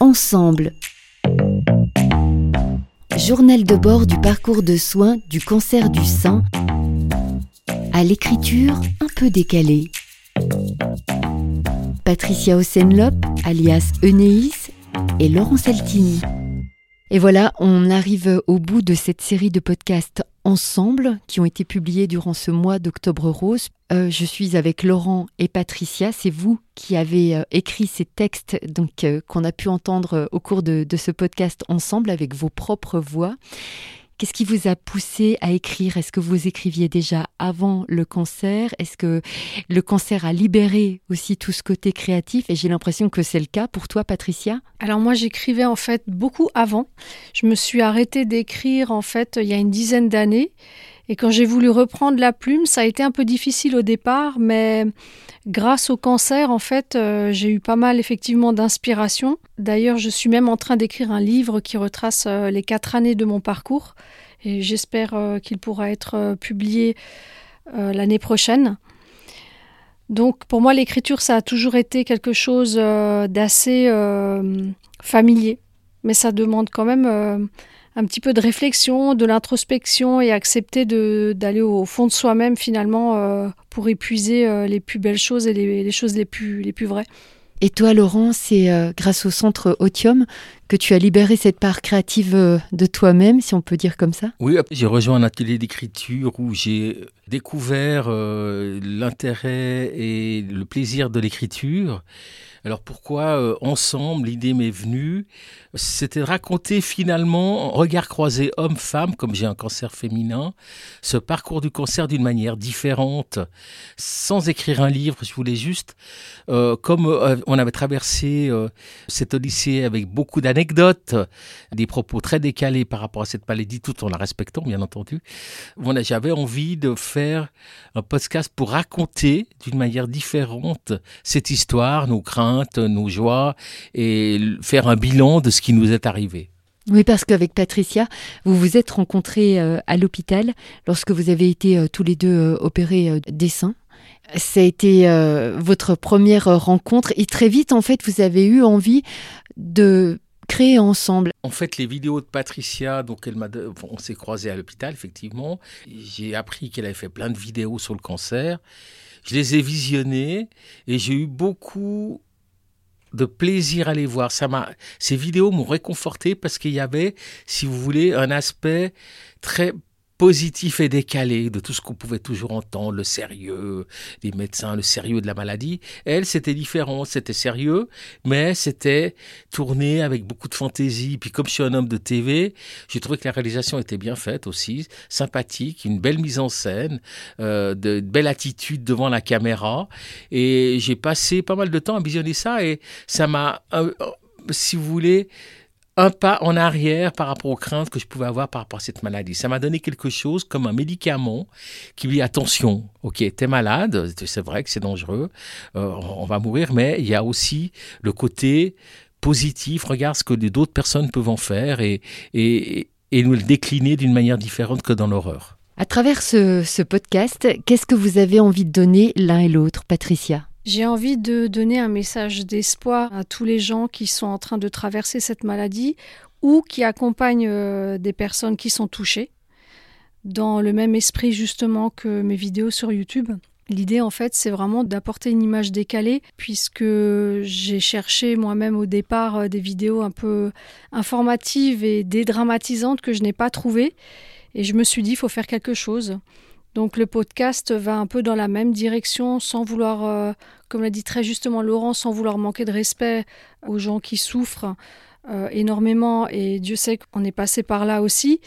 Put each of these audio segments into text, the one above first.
Ensemble. Journal de bord du parcours de soins du cancer du sein à l'écriture un peu décalée. Patricia Osenlop, alias Enéis, et Laurent Saltini. Et voilà, on arrive au bout de cette série de podcasts ensemble qui ont été publiés durant ce mois d'octobre rose. Euh, je suis avec Laurent et Patricia. C'est vous qui avez euh, écrit ces textes donc euh, qu'on a pu entendre au cours de, de ce podcast ensemble avec vos propres voix. Qu'est-ce qui vous a poussé à écrire? Est-ce que vous écriviez déjà avant le cancer? Est-ce que le cancer a libéré aussi tout ce côté créatif? Et j'ai l'impression que c'est le cas pour toi, Patricia. Alors moi, j'écrivais en fait beaucoup avant. Je me suis arrêtée d'écrire en fait il y a une dizaine d'années. Et quand j'ai voulu reprendre la plume, ça a été un peu difficile au départ, mais grâce au cancer, en fait, euh, j'ai eu pas mal effectivement d'inspiration. D'ailleurs, je suis même en train d'écrire un livre qui retrace euh, les quatre années de mon parcours, et j'espère euh, qu'il pourra être publié l'année prochaine. Donc, pour moi, l'écriture, ça a toujours été quelque chose d'assez familier, mais ça demande quand même un petit peu de réflexion, de l'introspection et accepter d'aller au fond de soi-même finalement euh, pour épuiser euh, les plus belles choses et les, choses les plus, les plus vraies. Et toi, Laurent, c'est euh, grâce au centre Otium que tu as libéré cette part créative de toi-même, si on peut dire comme ça? Oui, j'ai rejoint un atelier d'écriture où j'ai découvert l'intérêt et le plaisir de l'écriture. Alors pourquoi ensemble l'idée m'est venue? C'était de raconter finalement, regard croisé homme-femme, comme j'ai un cancer féminin, ce parcours du cancer d'une manière différente, sans écrire un livre. Je voulais juste, euh, comme euh, on avait traversé euh, cette odyssée avec beaucoup d'anecdotes, des propos très décalés par rapport à cette maladie, tout en la respectant, bien entendu. J'avais envie de faire un podcast pour raconter d'une manière différente cette histoire, nos craintes, nos joies, et faire un bilan de ce qui nous est arrivé. Oui, parce qu'avec Patricia, vous vous êtes rencontrés euh, à l'hôpital lorsque vous avez été euh, tous les deux euh, opérés des seins. Ça a été votre première rencontre et très vite, en fait, vous avez eu envie de créer ensemble. En fait, les vidéos de Patricia, donc elle m'a, on s'est croisés à l'hôpital, effectivement. J'ai appris qu'elle avait fait plein de vidéos sur le cancer. Je les ai visionnées et j'ai eu beaucoup de plaisir à les voir. Ça m'a, ces vidéos m'ont réconforté parce qu'il y avait, si vous voulez, un aspect très positif et décalé de tout ce qu'on pouvait toujours entendre, le sérieux des médecins, le sérieux de la maladie. Elle, c'était différent, c'était sérieux, mais c'était tourné avec beaucoup de fantaisie. Puis comme je suis un homme de TV, j'ai trouvé que la réalisation était bien faite aussi, sympathique, une belle mise en scène, euh, de, de belle attitude devant la caméra. Et j'ai passé pas mal de temps à visionner ça et ça m'a, euh, si vous voulez, un pas en arrière par rapport aux craintes que je pouvais avoir par rapport à cette maladie. Ça m'a donné quelque chose comme un médicament qui dit attention, ok, t'es malade, c'est vrai que c'est dangereux, euh, on va mourir, mais il y a aussi le côté positif, regarde ce que d'autres personnes peuvent en faire et, et, et nous le décliner d'une manière différente que dans l'horreur. À travers ce, ce podcast, qu'est-ce que vous avez envie de donner l'un et l'autre, Patricia? J'ai envie de donner un message d'espoir à tous les gens qui sont en train de traverser cette maladie ou qui accompagnent euh, des personnes qui sont touchées, dans le même esprit justement que mes vidéos sur YouTube. L'idée en fait c'est vraiment d'apporter une image décalée puisque j'ai cherché moi-même au départ euh, des vidéos un peu informatives et dédramatisantes que je n'ai pas trouvées et je me suis dit il faut faire quelque chose. Donc le podcast va un peu dans la même direction sans vouloir, euh, comme l'a dit très justement Laurent, sans vouloir manquer de respect aux gens qui souffrent euh, énormément et Dieu sait qu'on est passé par là aussi.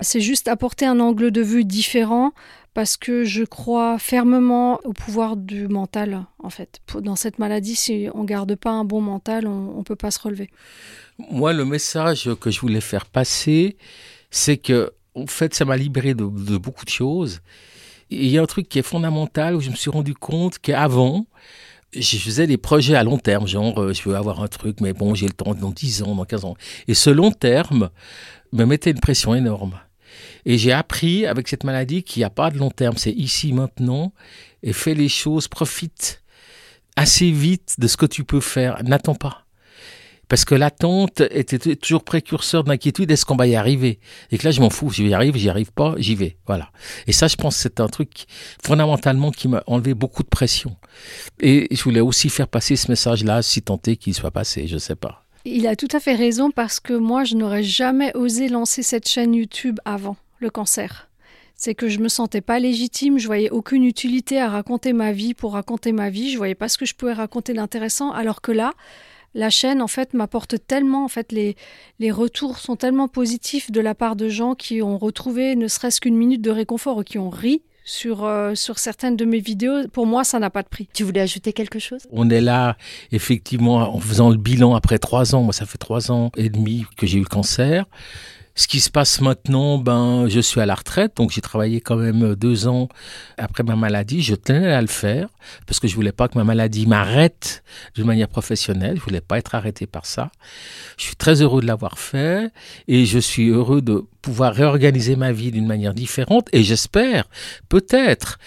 C'est juste apporter un angle de vue différent parce que je crois fermement au pouvoir du mental en fait. Dans cette maladie, si on garde pas un bon mental, on ne peut pas se relever. Moi, le message que je voulais faire passer, c'est que en fait, ça m'a libéré de, beaucoup de choses. Et il y a un truc qui est fondamental où je me suis rendu compte qu'avant, je faisais des projets à long terme, genre euh, je veux avoir un truc, mais bon, j'ai le temps dans 10 ans, dans 15 ans. Et ce long terme me mettait une pression énorme. Et j'ai appris avec cette maladie qu'il n'y a pas de long terme, c'est ici, maintenant, et fais les choses, profite assez vite de ce que tu peux faire, n'attends pas. Parce que l'attente était toujours précurseur d'inquiétude. Est-ce qu'on va y arriver? Et que là, je m'en fous. J'y arrive, j'y arrive pas, j'y vais. Voilà. Et ça, je pense, c'est un truc fondamentalement qui m'a enlevé beaucoup de pression. Et je voulais aussi faire passer ce message-là, si est qu'il soit passé. Je sais pas. Il a tout à fait raison parce que moi, je n'aurais jamais osé lancer cette chaîne YouTube avant le cancer. C'est que je me sentais pas légitime, je voyais aucune utilité à raconter ma vie pour raconter ma vie, je voyais pas ce que je pouvais raconter d'intéressant, alors que là, la chaîne en fait m'apporte tellement, en fait les, les retours sont tellement positifs de la part de gens qui ont retrouvé ne serait-ce qu'une minute de réconfort ou qui ont ri sur, euh, sur certaines de mes vidéos, pour moi, ça n'a pas de prix. Tu voulais ajouter quelque chose? On est là, effectivement, en faisant le bilan après trois ans. Moi, ça fait trois ans et demi que j'ai eu le cancer. Ce qui se passe maintenant, ben, je suis à la retraite, donc j'ai travaillé quand même deux ans après ma maladie. Je tenais à le faire parce que je voulais pas que ma maladie m'arrête d'une manière professionnelle. Je voulais pas être arrêté par ça. Je suis très heureux de l'avoir fait et je suis heureux de pouvoir réorganiser ma vie d'une manière différente et j'espère peut-être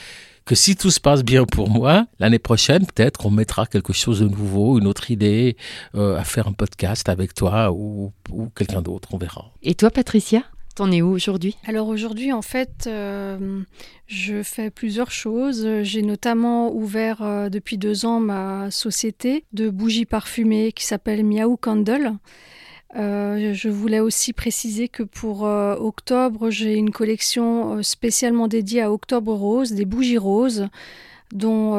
que si tout se passe bien pour moi, l'année prochaine, peut-être on mettra quelque chose de nouveau, une autre idée, euh, à faire un podcast avec toi ou, quelqu'un d'autre, on verra. Et toi, Patricia T'en es où aujourd'hui? Alors aujourd'hui, en fait, euh, je fais plusieurs choses. J'ai notamment ouvert euh, depuis deux ans ma société de bougies parfumées qui s'appelle Miaou Candle. Euh, je voulais aussi préciser que pour euh, octobre, j'ai une collection euh, spécialement dédiée à Octobre Rose, des bougies roses, dont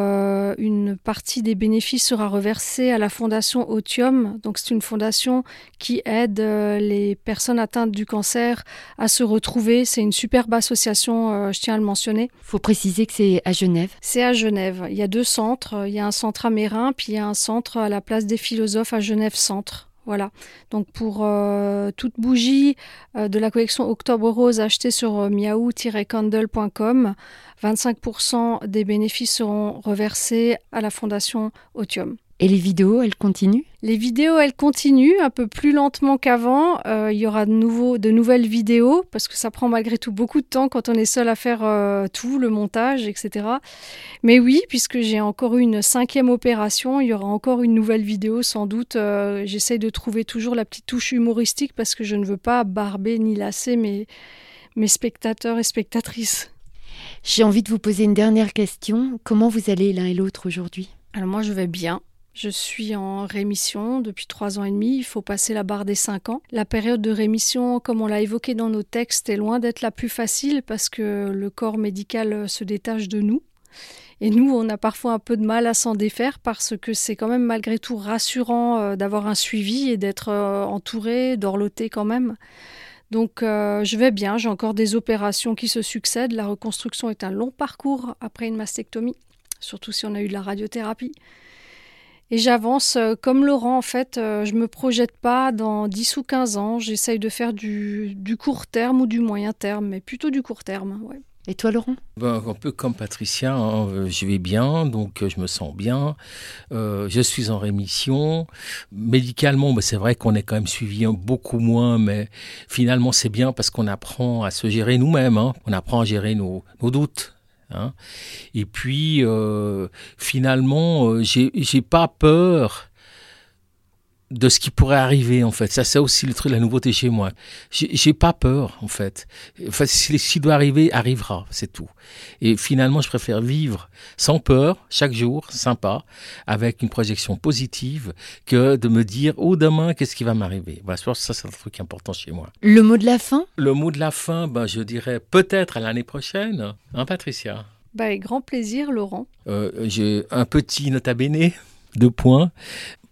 une partie des bénéfices sera reversée à la fondation Otium. Donc c'est une fondation qui aide les personnes atteintes du cancer à se retrouver. C'est une superbe association, je tiens à le mentionner. Il faut préciser que c'est à Genève. C'est à Genève. Il y a deux centres. Il y a un centre à Mérin, puis il y a un centre à la place des philosophes à Genève Centre. Voilà. Donc pour euh, toute bougie euh, de la collection Octobre Rose achetée sur euh, miaou-candle.com, 25% des bénéfices seront reversés à la fondation Otium. Et les vidéos, elles continuent? Les vidéos, elles continuent un peu plus lentement qu'avant. Euh, il y aura de, nouveau, de nouvelles vidéos parce que ça prend malgré tout beaucoup de temps quand on est seul à faire euh, tout, le montage, etc. Mais oui, puisque j'ai encore eu une cinquième opération, il y aura encore une nouvelle vidéo sans doute. Euh, j'essaye de trouver toujours la petite touche humoristique parce que je ne veux pas barber ni lasser mes, mes spectateurs et spectatrices. J'ai envie de vous poser une dernière question. Comment vous allez l'un et l'autre aujourd'hui? Alors moi je vais bien. Je suis en rémission depuis trois ans et demi. Il faut passer la barre des cinq ans. La période de rémission, comme on l'a évoqué dans nos textes, est loin d'être la plus facile parce que le corps médical se détache de nous. Et nous, on a parfois un peu de mal à s'en défaire parce que c'est quand même malgré tout rassurant euh, d'avoir un suivi et d'être euh, entouré, d'orloter quand même. Donc euh, je vais bien, j'ai encore des opérations qui se succèdent. La reconstruction est un long parcours après une mastectomie, surtout si on a eu de la radiothérapie. Et j'avance euh, comme Laurent, en fait, euh, je me projette pas dans 10 ou 15 ans, j'essaye de faire du, court terme ou du moyen terme, mais plutôt du court terme. Et toi, Laurent? Ben, Un peu comme Patricia, hein, euh, je vais bien, donc je me sens bien. je suis en rémission. Médicalement, ben, c'est vrai qu'on est quand même suivi beaucoup moins, mais finalement, c'est bien parce qu'on apprend à se gérer nous-mêmes. Hein. On apprend à gérer nos doutes, Hein. Et puis, euh, finalement, euh, j'ai pas peur de ce qui pourrait arriver en fait. Ça, c'est aussi le truc, la nouveauté chez moi. J'ai pas peur en fait. Enfin, ce qui doit arriver, arrivera, c'est tout. Et finalement, je préfère vivre sans peur, chaque jour, sympa, avec une projection positive, que de me dire, oh demain, qu'est-ce qui va m'arriver? Voilà, ça, c'est un truc important chez moi. Le mot de la fin? Le mot de la fin, ben, je dirais peut-être à l'année prochaine, hein, Patricia bah, avec grand plaisir, Laurent. Euh, j'ai un petit nota bene, deux points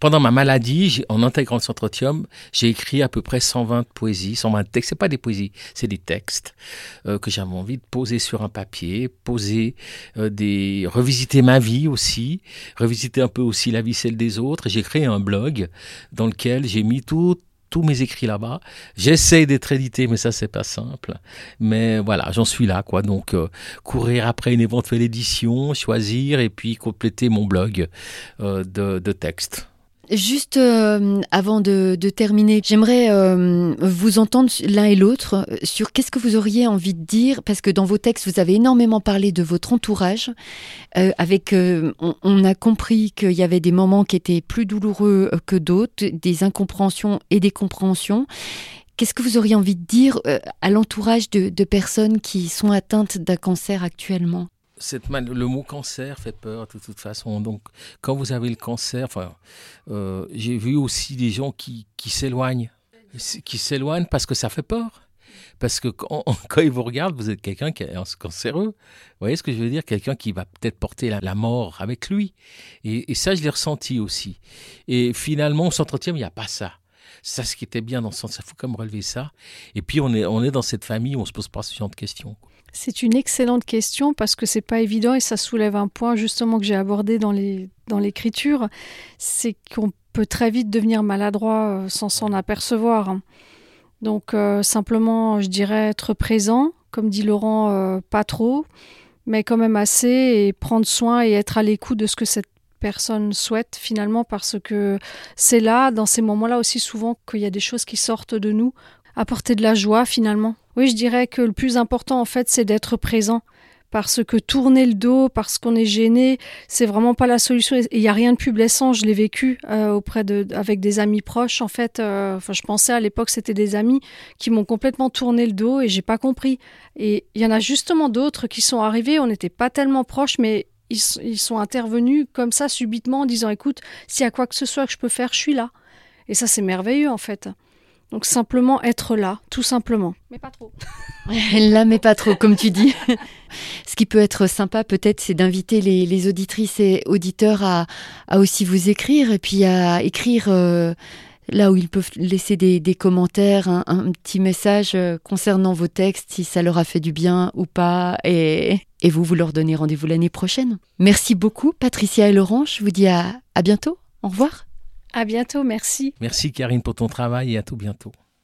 pendant ma maladie, en intégrant le Centrotium, j'ai écrit à peu près 120 poésies, 120 textes. C'est pas des poésies, c'est des textes euh, que j'avais envie de poser sur un papier, poser euh, des, revisiter ma vie aussi, revisiter un peu aussi la vie celle des autres. J'ai créé un blog dans lequel j'ai mis tout tous mes écrits là-bas. J'essaie d'être édité, mais ça, c'est pas simple. Mais voilà, j'en suis là, quoi. Donc, euh, courir après une éventuelle édition, choisir et puis compléter mon blog de, de textes. Juste euh, avant de, terminer, j'aimerais euh, vous entendre l'un et l'autre sur qu'est-ce que vous auriez envie de dire, parce que dans vos textes, vous avez énormément parlé de votre entourage. Euh, avec, on, on, a compris qu'il y avait des moments qui étaient plus douloureux que d'autres, des incompréhensions et des compréhensions. Qu'est-ce que vous auriez envie de dire à l'entourage de, de personnes qui sont atteintes d'un cancer actuellement? Le mot cancer fait peur de toute façon. Donc, quand vous avez le cancer, enfin, euh, j'ai vu aussi des gens qui, s'éloignent, qui s'éloignent parce que ça fait peur. Parce que quand, ils vous regardent, vous êtes quelqu'un qui est cancéreux. Vous voyez ce que je veux dire? Quelqu'un qui va peut-être porter la, mort avec lui. Et, ça, je l'ai ressenti aussi. Et finalement, on s'entretient, mais il n'y a pas ça. Ça, ce qui était bien dans ce sens, il faut quand même relever ça. Et puis, on est, on est dans cette famille où on se pose pas ce genre de questions. C'est une excellente question parce que c'est pas évident et ça soulève un point justement que j'ai abordé dans les dans l'écriture, c'est qu'on peut très vite devenir maladroit euh, sans s'en apercevoir. Donc euh, simplement, je dirais être présent, comme dit Laurent, euh, pas trop, mais quand même assez et prendre soin et être à l'écoute de ce que cette personne souhaite finalement parce que c'est là, dans ces moments-là aussi souvent qu'il y a des choses qui sortent de nous, apporter de la joie finalement. Oui, je dirais que le plus important en fait, c'est d'être présent. Parce que tourner le dos, parce qu'on est gêné, c'est vraiment pas la solution. Il n'y a rien de plus blessant. Je l'ai vécu euh, auprès de, avec des amis proches. En fait, euh, enfin, je pensais à l'époque c'était des amis qui m'ont complètement tourné le dos et j'ai pas compris. Et il y en a justement d'autres qui sont arrivés. On n'était pas tellement proches, mais ils, sont intervenus comme ça subitement en disant écoute, s'il y a quoi que ce soit que je peux faire, je suis là. Et ça, c'est merveilleux en fait. Donc simplement être là, tout simplement. Mais pas trop. là, mais pas trop, comme tu dis. Ce qui peut être sympa, peut-être, c'est d'inviter les, auditrices et auditeurs à, aussi vous écrire et puis à écrire euh, là où ils peuvent laisser des, commentaires, un, petit message euh, concernant vos textes, si ça leur a fait du bien ou pas. Et, et vous, vous leur donnez rendez-vous l'année prochaine. Merci beaucoup, Patricia et Laurent. Je vous dis à bientôt. Au revoir. À bientôt, merci. Merci Karine pour ton travail et à tout bientôt.